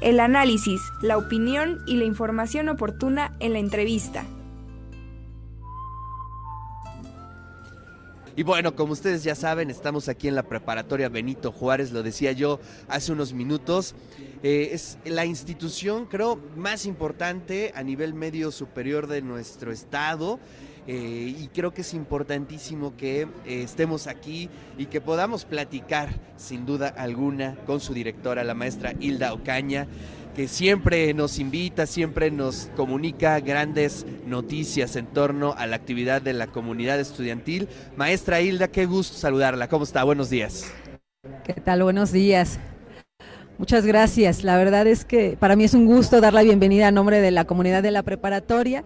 el análisis, la opinión y la información oportuna en la entrevista. Y bueno, como ustedes ya saben, estamos aquí en la preparatoria Benito Juárez, lo decía yo hace unos minutos. Eh, es la institución, creo, más importante a nivel medio superior de nuestro estado. Eh, y creo que es importantísimo que eh, estemos aquí y que podamos platicar, sin duda alguna, con su directora, la maestra Hilda Ocaña que siempre nos invita, siempre nos comunica grandes noticias en torno a la actividad de la comunidad estudiantil. Maestra Hilda, qué gusto saludarla. ¿Cómo está? Buenos días. ¿Qué tal? Buenos días. Muchas gracias. La verdad es que para mí es un gusto dar la bienvenida a nombre de la comunidad de la preparatoria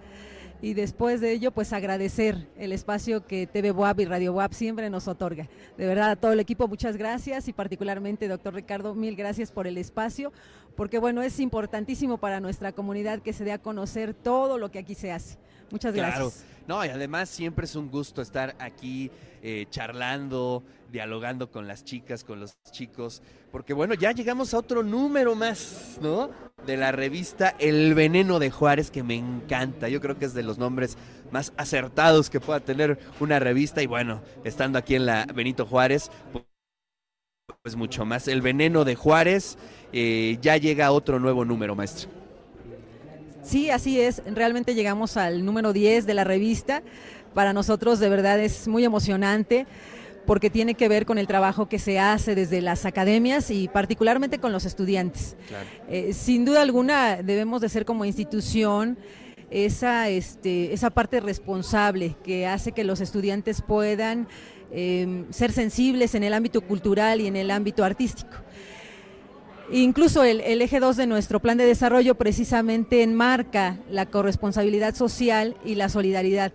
y después de ello pues agradecer el espacio que TV Boab y Radio Boab siempre nos otorga. De verdad a todo el equipo muchas gracias y particularmente doctor Ricardo mil gracias por el espacio porque bueno es importantísimo para nuestra comunidad que se dé a conocer todo lo que aquí se hace. Muchas gracias. No, y además siempre es un gusto estar aquí eh, charlando, dialogando con las chicas, con los chicos, porque bueno, ya llegamos a otro número más, ¿no? De la revista El Veneno de Juárez, que me encanta. Yo creo que es de los nombres más acertados que pueda tener una revista y bueno, estando aquí en la Benito Juárez, pues mucho más. El Veneno de Juárez, eh, ya llega otro nuevo número, maestro. Sí, así es. Realmente llegamos al número 10 de la revista. Para nosotros de verdad es muy emocionante porque tiene que ver con el trabajo que se hace desde las academias y particularmente con los estudiantes. Eh, sin duda alguna debemos de ser como institución esa, este, esa parte responsable que hace que los estudiantes puedan eh, ser sensibles en el ámbito cultural y en el ámbito artístico. Incluso el, eje 2 de nuestro plan de desarrollo precisamente enmarca la corresponsabilidad social y la solidaridad.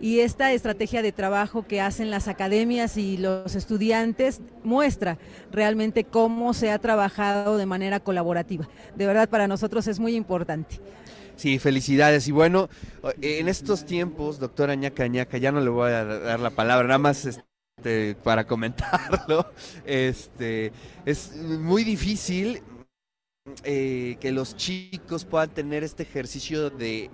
Y esta estrategia de trabajo que hacen las academias y los estudiantes muestra realmente cómo se ha trabajado de manera colaborativa. De verdad, para nosotros es muy importante. Sí, felicidades. Y bueno, en estos tiempos, doctora Ñaca Ñaca, ya no le voy a dar la palabra, nada más este, para comentarlo. Este, es muy difícil eh, que los chicos puedan tener este ejercicio de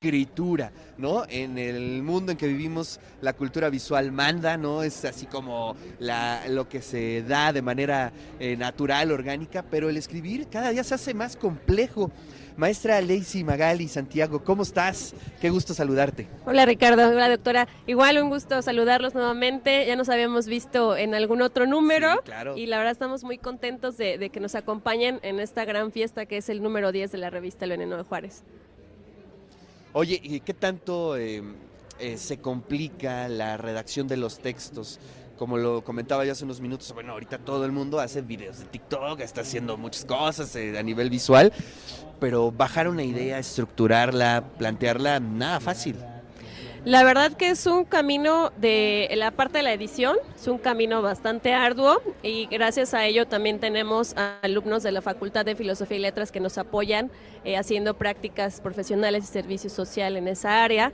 escritura, ¿no? En el mundo en que vivimos, la cultura visual manda, ¿no? Es así como la, lo que se da de manera eh, natural, orgánica, pero el escribir cada día se hace más complejo. Maestra Lacey Magali Santiago, ¿cómo estás? Qué gusto saludarte. Hola Ricardo, hola doctora. Igual un gusto saludarlos nuevamente. Ya nos habíamos visto en algún otro número claro. y la verdad estamos muy contentos de, que nos acompañen en esta gran fiesta que es el número 10 de la revista El Veneno de Juárez. Oye, ¿y qué tanto eh, eh, se complica la redacción de los textos? como lo comentaba ya hace unos minutos, bueno, ahorita todo el mundo hace videos de TikTok, está haciendo muchas cosas eh, a nivel visual, pero bajar una idea, estructurarla, plantearla, nada fácil. La verdad que es un camino de la parte de la edición, es un camino bastante arduo y gracias a ello también tenemos alumnos de la Facultad de Filosofía y Letras que nos apoyan eh, haciendo prácticas profesionales y servicio social en esa área.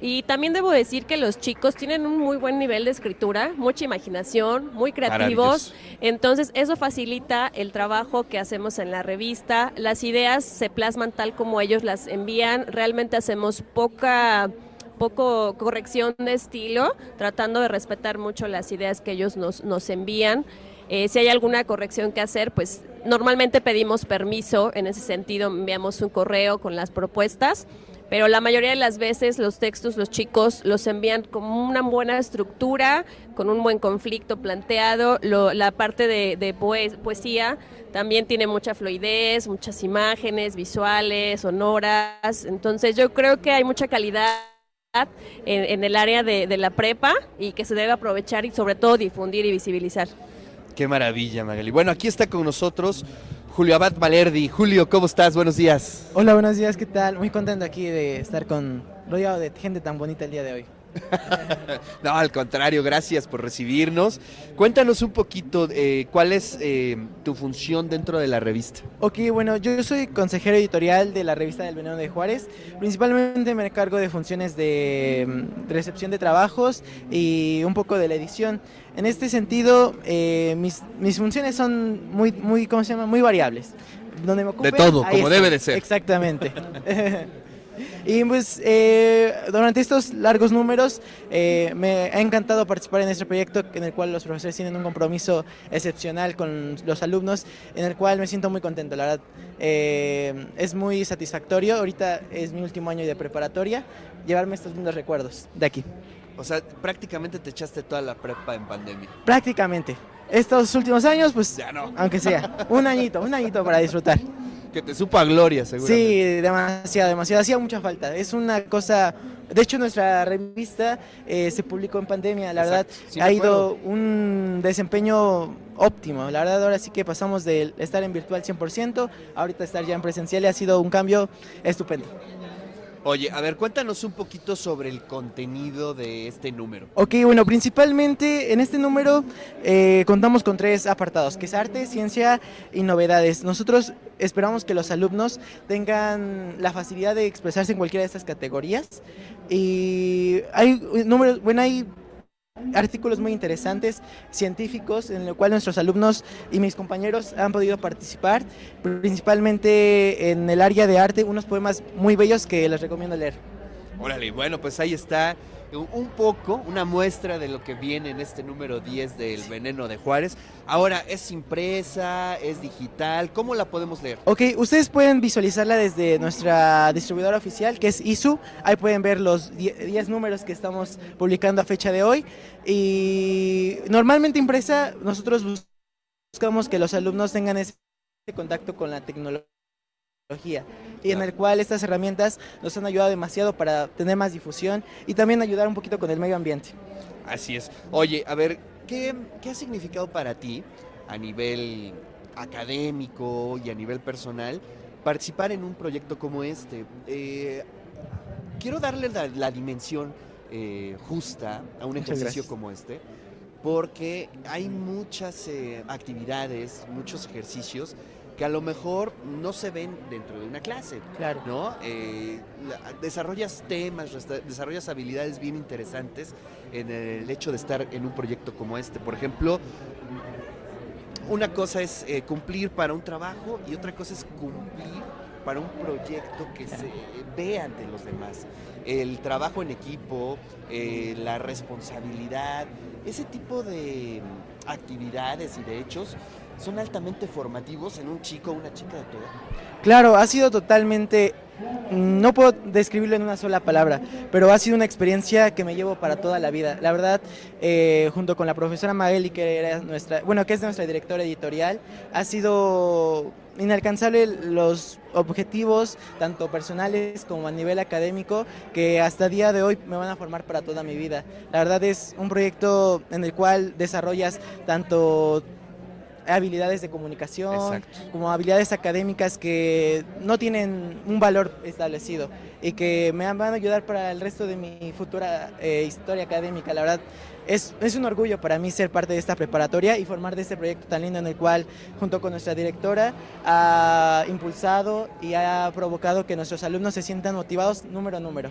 Y también debo decir que los chicos tienen un muy buen nivel de escritura, mucha imaginación, muy creativos. Entonces eso facilita el trabajo que hacemos en la revista. Las ideas se plasman tal como ellos las envían. Realmente hacemos poca poco corrección de estilo, tratando de respetar mucho las ideas que ellos nos, nos envían. Eh, si hay alguna corrección que hacer, pues normalmente pedimos permiso, en ese sentido enviamos un correo con las propuestas pero la mayoría de las veces los textos los chicos los envían con una buena estructura, con un buen conflicto planteado, la parte de, poesía también tiene mucha fluidez, muchas imágenes visuales, sonoras, entonces yo creo que hay mucha calidad en, el área de, de la prepa y que se debe aprovechar y sobre todo difundir y visibilizar. Qué maravilla, Magali. Bueno, aquí está con nosotros Julio Abad Valerdi. Julio, ¿cómo estás? Buenos días. Hola, buenos días, ¿qué tal? Muy contento aquí de estar con rodeado de gente tan bonita el día de hoy. no, al contrario, gracias por recibirnos. Cuéntanos un poquito eh, cuál es eh, tu función dentro de la revista. Ok, bueno, yo soy consejero editorial de la revista del Veneno de Juárez. Principalmente me encargo de funciones de mm, recepción de trabajos y un poco de la edición. En este sentido, eh, mis, mis funciones son muy, muy, ¿cómo se llama? Muy variables. Donde me ocupe, De todo, como debe de ser. Exactamente. Y pues eh, durante estos largos números eh, me ha encantado participar en este proyecto en el cual los profesores tienen un compromiso excepcional con los alumnos, en el cual me siento muy contento, la verdad. Eh, es muy satisfactorio, ahorita es mi último año de preparatoria, llevarme estos lindos recuerdos de aquí. O sea, prácticamente te echaste toda la prepa en pandemia. Prácticamente. Estos últimos años, pues, Ya no. aunque sea, un añito, un añito para disfrutar. Que te supo a gloria, seguramente. Sí, demasiado, demasiado. Hacía mucha falta. Es una cosa. De hecho, nuestra revista eh, se publicó en pandemia. La Exacto, verdad, sí ha ido un desempeño óptimo. La verdad, ahora sí que pasamos de estar en virtual 100%, ahorita estar ya en presencial y ha sido un cambio estupendo. Oye, a ver, cuéntanos un poquito sobre el contenido de este número. Ok, bueno, principalmente en este número eh, contamos con tres apartados, que es arte, ciencia y novedades. Nosotros esperamos que los alumnos tengan la facilidad de expresarse en cualquiera de estas categorías. Y hay números, bueno, hay artículos muy interesantes, científicos, en los cuales nuestros alumnos y mis compañeros han podido participar, principalmente en el área de arte, unos poemas muy bellos que les recomiendo leer. Órale, bueno, pues ahí está un- poco, una muestra de lo que viene en este número 10 del Veneno de Juárez. Ahora, ¿es impresa? ¿Es digital? ¿Cómo la podemos leer? Ok, ustedes pueden visualizarla desde nuestra distribuidora oficial, que es ISU. Ahí pueden ver los 10 números que estamos publicando a fecha de hoy. Y normalmente impresa, nosotros bus- buscamos que los alumnos tengan ese contacto con la tecnología. Y en el cual estas herramientas nos han ayudado demasiado para tener más difusión y también ayudar un poquito con el medio ambiente. Así es. Oye, a ver, ¿qué, qué ha significado para ti a nivel académico y a nivel personal participar en un proyecto como este? Eh, quiero darle la, la dimensión eh, justa a un Muchas ejercicio gracias. como este, porque hay muchas eh, actividades, muchos ejercicios que a lo mejor no se ven dentro de una clase. Claro. ¿no? Eh, la- desarrollas temas, resta- desarrollas habilidades bien interesantes en el hecho de estar en un proyecto como este. Por ejemplo, una cosa es eh, cumplir para un trabajo y otra cosa es cumplir para un proyecto que se ve ante los demás. El trabajo en equipo, eh, la responsabilidad, ese tipo de actividades y de hechos son altamente formativos en un chico o una chica de tu edad. Claro, ha sido totalmente, mm, no puedo describirlo en una sola palabra, pero ha sido una experiencia que me llevo para toda la vida. La verdad, eh, junto con la profesora Magali, que era nuestra, bueno, que es nuestra directora editorial, ha sido inalcanzable los objetivos, tanto personales como a nivel académico, que hasta día de hoy me van a formar para toda mi vida. La verdad es un proyecto en el cual desarrollas tanto habilidades de comunicación, Exacto. como habilidades académicas que no tienen un valor establecido y que me van a ayudar para el resto de mi futura eh, historia académica. La verdad, es, es un orgullo para mí ser parte de esta preparatoria y formar de este proyecto tan lindo en el cual, junto con nuestra directora, ha impulsado y ha provocado que nuestros alumnos se sientan motivados número a número.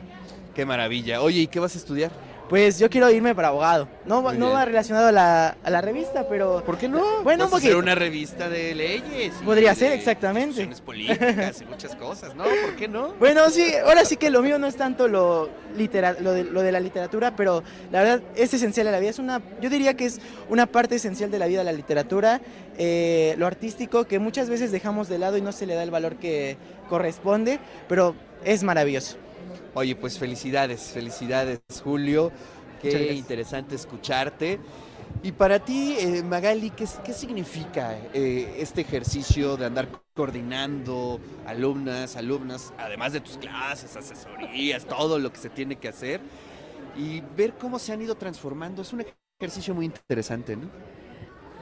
Qué maravilla. Oye, ¿y qué vas a estudiar? Pues yo quiero irme para abogado. No, Muy no bien. va relacionado a la, a la revista, pero... ¿Por qué no? Bueno, hacer poquito. una revista de leyes. Podría ser, de exactamente. políticas y muchas cosas, ¿no? ¿Por qué no? Bueno, sí, ahora sí que lo mío no es tanto lo, litera- lo, de, lo de la literatura, pero la verdad es esencial a la vida. Es una, yo diría que es una parte esencial de la vida la literatura, eh, lo artístico, que muchas veces dejamos de lado y no se le da el valor que corresponde, pero es maravilloso. Oye, pues felicidades, felicidades, Julio. Qué interesante escucharte. Y para ti, eh, Magali, ¿qué, qué significa eh, este ejercicio de andar coordinando alumnas, alumnas, además de tus clases, asesorías, todo lo que se tiene que hacer? Y ver cómo se han ido transformando. Es un ejercicio muy interesante, ¿no?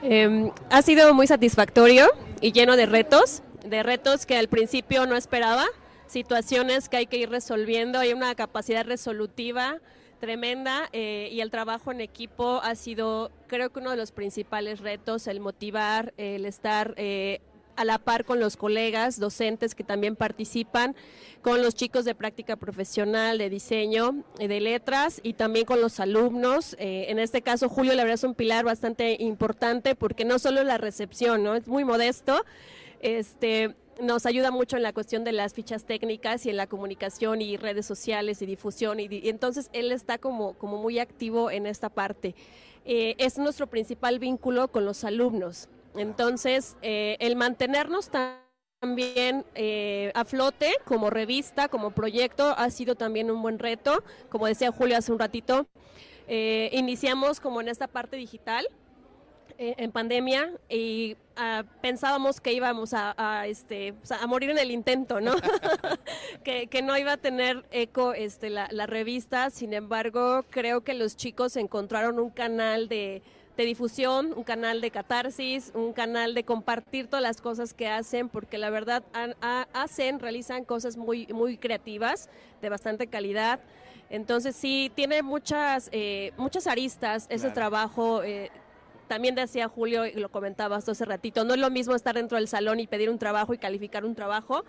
Eh, ha sido muy satisfactorio y lleno de retos, de retos que al principio no esperaba, situaciones que hay que ir resolviendo, hay una capacidad resolutiva Tremenda eh, y el trabajo en equipo ha sido creo que uno de los principales retos, el motivar, el estar eh, a la par con los colegas docentes que también participan, con los chicos de práctica profesional, de diseño, eh, de letras y también con los alumnos. Eh, en este caso, Julio, la verdad es un pilar bastante importante porque no solo la recepción, ¿no? Es muy modesto. Este, nos ayuda mucho en la cuestión de las fichas técnicas y en la comunicación y redes sociales y difusión y, entonces él está como, como muy activo en esta parte. Eh, es nuestro principal vínculo con los alumnos. Entonces, eh, el mantenernos también eh, a flote como revista, como proyecto, ha sido también un buen reto. Como decía Julio hace un ratito, iniciamos como en esta parte digital eh, en pandemia y ah, pensábamos que íbamos a, a, este, o sea, a morir en el intento, ¿no? que, que no iba a tener eco este, la, la revista, sin embargo, creo que los chicos encontraron un canal de de difusión, un canal de catarsis, un canal de compartir todas las cosas que hacen, porque la verdad han- ha- hacen, realizan cosas muy, muy creativas, de bastante calidad. Entonces sí, tiene muchas, eh, muchas aristas ese Claro. trabajo. eh, también decía Julio, y lo comentabas hace ratito, no es lo mismo estar dentro del salón y pedir un trabajo y calificar un trabajo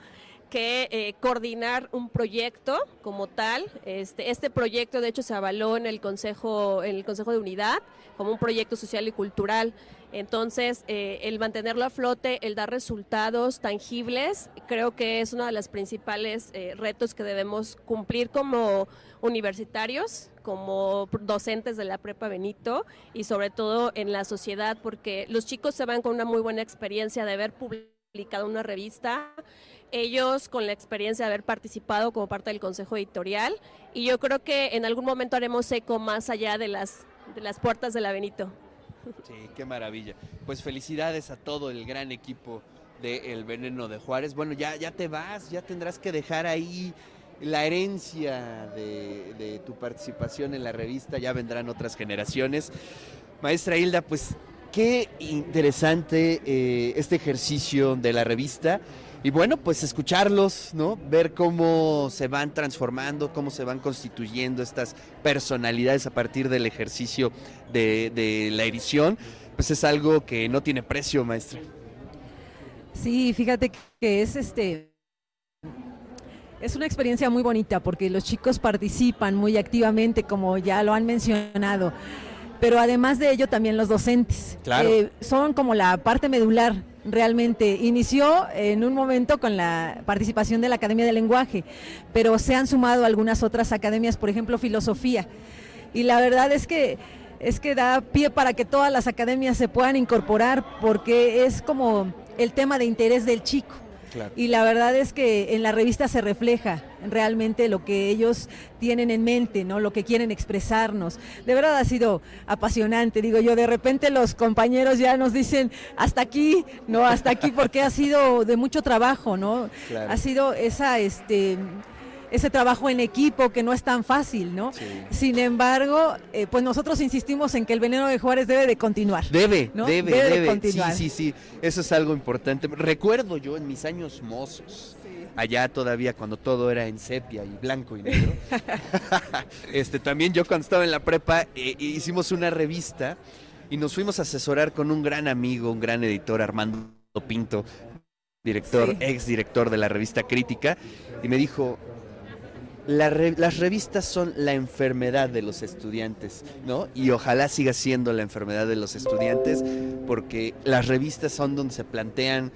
que eh, coordinar un proyecto como tal. Este, este proyecto, de hecho, se avaló en el Consejo, en el Consejo de Unidad como un proyecto social y cultural. Entonces, eh, el mantenerlo a flote, el dar resultados tangibles, creo que es uno de los principales eh, retos que debemos cumplir como universitarios, como docentes de la Prepa Benito y sobre todo en la sociedad, porque los chicos se van con una muy buena experiencia de haber publicado una revista, ellos con la experiencia de haber participado como parte del consejo editorial y yo creo que en algún momento haremos eco más allá de las, de las puertas de la. Sí, qué maravilla. Pues felicidades a todo el gran equipo de El Veneno de Juárez. Bueno, ya, ya te vas, ya tendrás que dejar ahí la herencia de, de tu participación en la revista, ya vendrán otras generaciones. Maestra Hilda, pues qué interesante eh, este ejercicio de la revista. Y bueno, pues escucharlos, ¿no? Ver cómo se van transformando, cómo se van constituyendo estas personalidades a partir del ejercicio de, de la edición, pues es algo que no tiene precio, maestra. Sí, fíjate que es este es una experiencia muy bonita porque los chicos participan muy activamente, como ya lo han mencionado. Pero además de ello, también los docentes. Claro. Eh, son como la parte medular, realmente. Inició en un momento con la participación de la Academia de Lenguaje, pero se han sumado algunas otras academias, por ejemplo, filosofía. Y la verdad es que es que da pie para que todas las academias se puedan incorporar porque es como el tema de interés del chico. Claro. Y la verdad es que en la revista se refleja realmente lo que ellos tienen en mente, ¿no? Lo que quieren expresarnos. De verdad ha sido apasionante, digo yo, de repente los compañeros ya nos dicen hasta aquí, no, hasta aquí porque ha sido de mucho trabajo, ¿no? Claro. Ha sido esa este ese trabajo en equipo que no es tan fácil, ¿no? Sí. Sin embargo, eh, pues nosotros insistimos en que el veneno de Juárez debe de continuar. Debe, ¿no? debe, Debe de debe. continuar. Sí, sí, sí. Eso es algo importante. Recuerdo yo en mis años mozos, allá todavía cuando todo era en sepia y blanco y negro. este, también yo cuando estaba en la prepa eh, hicimos una revista y nos fuimos a asesorar con un gran amigo, un gran editor, Armando Pinto, director, Sí. ex director de la revista Crítica, y me dijo, la re- las revistas son la enfermedad de los estudiantes, ¿no? Y ojalá siga siendo la enfermedad de los estudiantes, porque las revistas son donde se plantean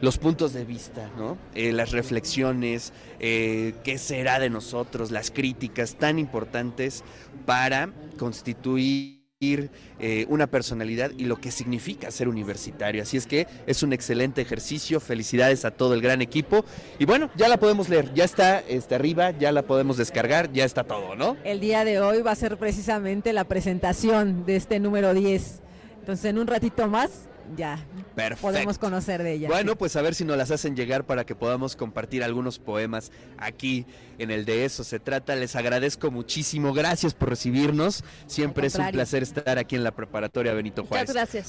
los puntos de vista, ¿no? Eh, las reflexiones, eh, qué será de nosotros, las críticas tan importantes para constituir eh, una personalidad y lo que significa ser universitario. Así es que es un excelente ejercicio. Felicidades a todo el gran equipo. Y bueno, ya la podemos leer. Ya está este, arriba, ya la podemos descargar, ya está todo, ¿no? El día de hoy va a ser precisamente la presentación de este número 10. Entonces, en un ratito más, ya Perfecto. podemos conocer de ella. Bueno, pues a ver si nos las hacen llegar para que podamos compartir algunos poemas aquí en el de eso se trata. Les agradezco muchísimo. Gracias por recibirnos. Siempre es un placer estar aquí en la preparatoria Benito Juárez. Muchas gracias.